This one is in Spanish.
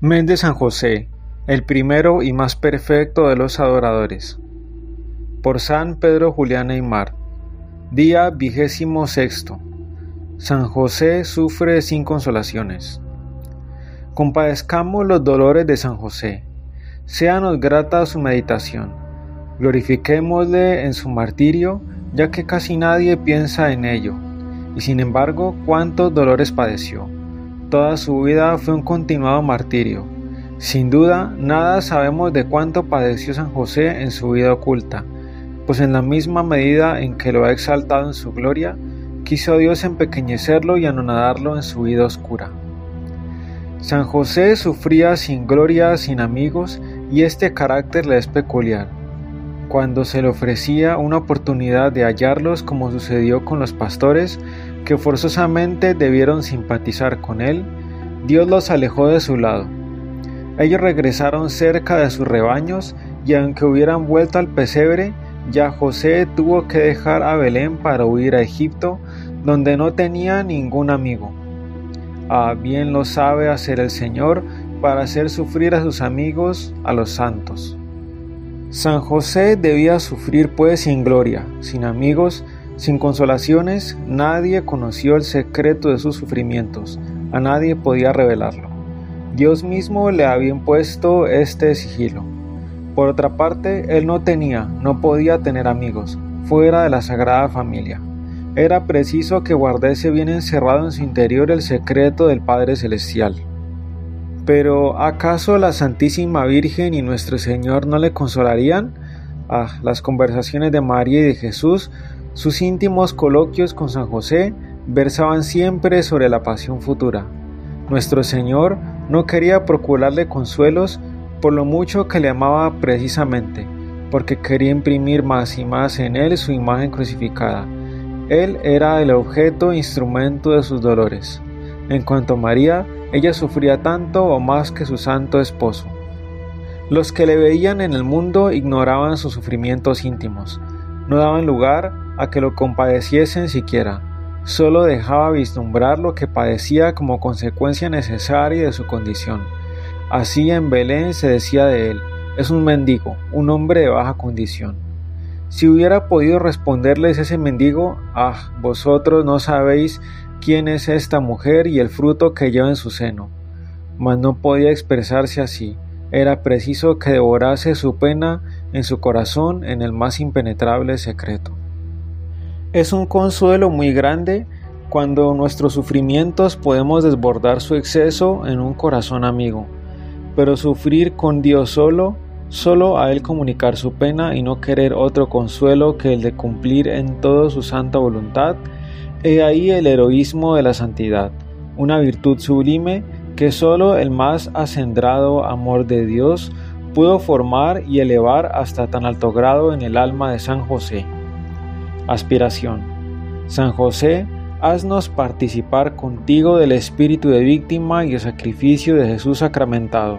Mes de San José, el primero y más perfecto de los adoradores. Por San Pedro Julián Neymar. Día vigésimo sexto. San José sufre sin consolaciones. Compadezcamos los dolores de San José. Séanos grata su meditación. Glorifiquémosle en su martirio, ya que casi nadie piensa en ello. Y sin embargo, cuántos dolores padeció. Toda su vida fue un continuado martirio. Sin duda, nada sabemos de cuánto padeció San José en su vida oculta, pues en la misma medida en que lo ha exaltado en su gloria, quiso Dios empequeñecerlo y anonadarlo en su vida oscura. San José sufría sin gloria, sin amigos, y este carácter le es peculiar. Cuando se le ofrecía una oportunidad de hallarlos como sucedió con los pastores, que forzosamente debieron simpatizar con él, Dios los alejó de su lado. Ellos regresaron cerca de sus rebaños y aunque hubieran vuelto al pesebre, ya José tuvo que dejar a Belén para huir a Egipto, donde no tenía ningún amigo. Ah, bien lo sabe hacer el Señor para hacer sufrir a sus amigos, a los santos. San José debía sufrir pues sin gloria, sin amigos, sin consolaciones, nadie conoció el secreto de sus sufrimientos, a nadie podía revelarlo. Dios mismo le había impuesto este sigilo. Por otra parte, él no tenía, no podía tener amigos, fuera de la Sagrada Familia. Era preciso que guardase bien encerrado en su interior el secreto del Padre Celestial. Pero ¿acaso la Santísima Virgen y nuestro Señor no le consolarían? Ah, las conversaciones de María y de Jesús, sus íntimos coloquios con San José, versaban siempre sobre la pasión futura. Nuestro Señor no quería procurarle consuelos por lo mucho que le amaba precisamente, porque quería imprimir más y más en él su imagen crucificada. Él era el objeto e instrumento de sus dolores. En cuanto a María, ella sufría tanto o más que su santo esposo. Los que le veían en el mundo ignoraban sus sufrimientos íntimos, no daban lugar a que lo compadeciesen siquiera, solo dejaba vislumbrar lo que padecía como consecuencia necesaria de su condición. Así en Belén se decía de él, es un mendigo, un hombre de baja condición. Si hubiera podido responderles ese mendigo, ah, vosotros no sabéis quién es esta mujer y el fruto que lleva en su seno. Mas no podía expresarse así, era preciso que devorase su pena en su corazón en el más impenetrable secreto. Es un consuelo muy grande cuando nuestros sufrimientos podemos desbordar su exceso en un corazón amigo, pero sufrir con Dios solo, solo a Él comunicar su pena y no querer otro consuelo que el de cumplir en todo su santa voluntad, He ahí el heroísmo de la santidad, una virtud sublime que sólo el más acendrado amor de Dios pudo formar y elevar hasta tan alto grado en el alma de San José. Aspiración. San José, haznos participar contigo del espíritu de víctima y de sacrificio de Jesús sacramentado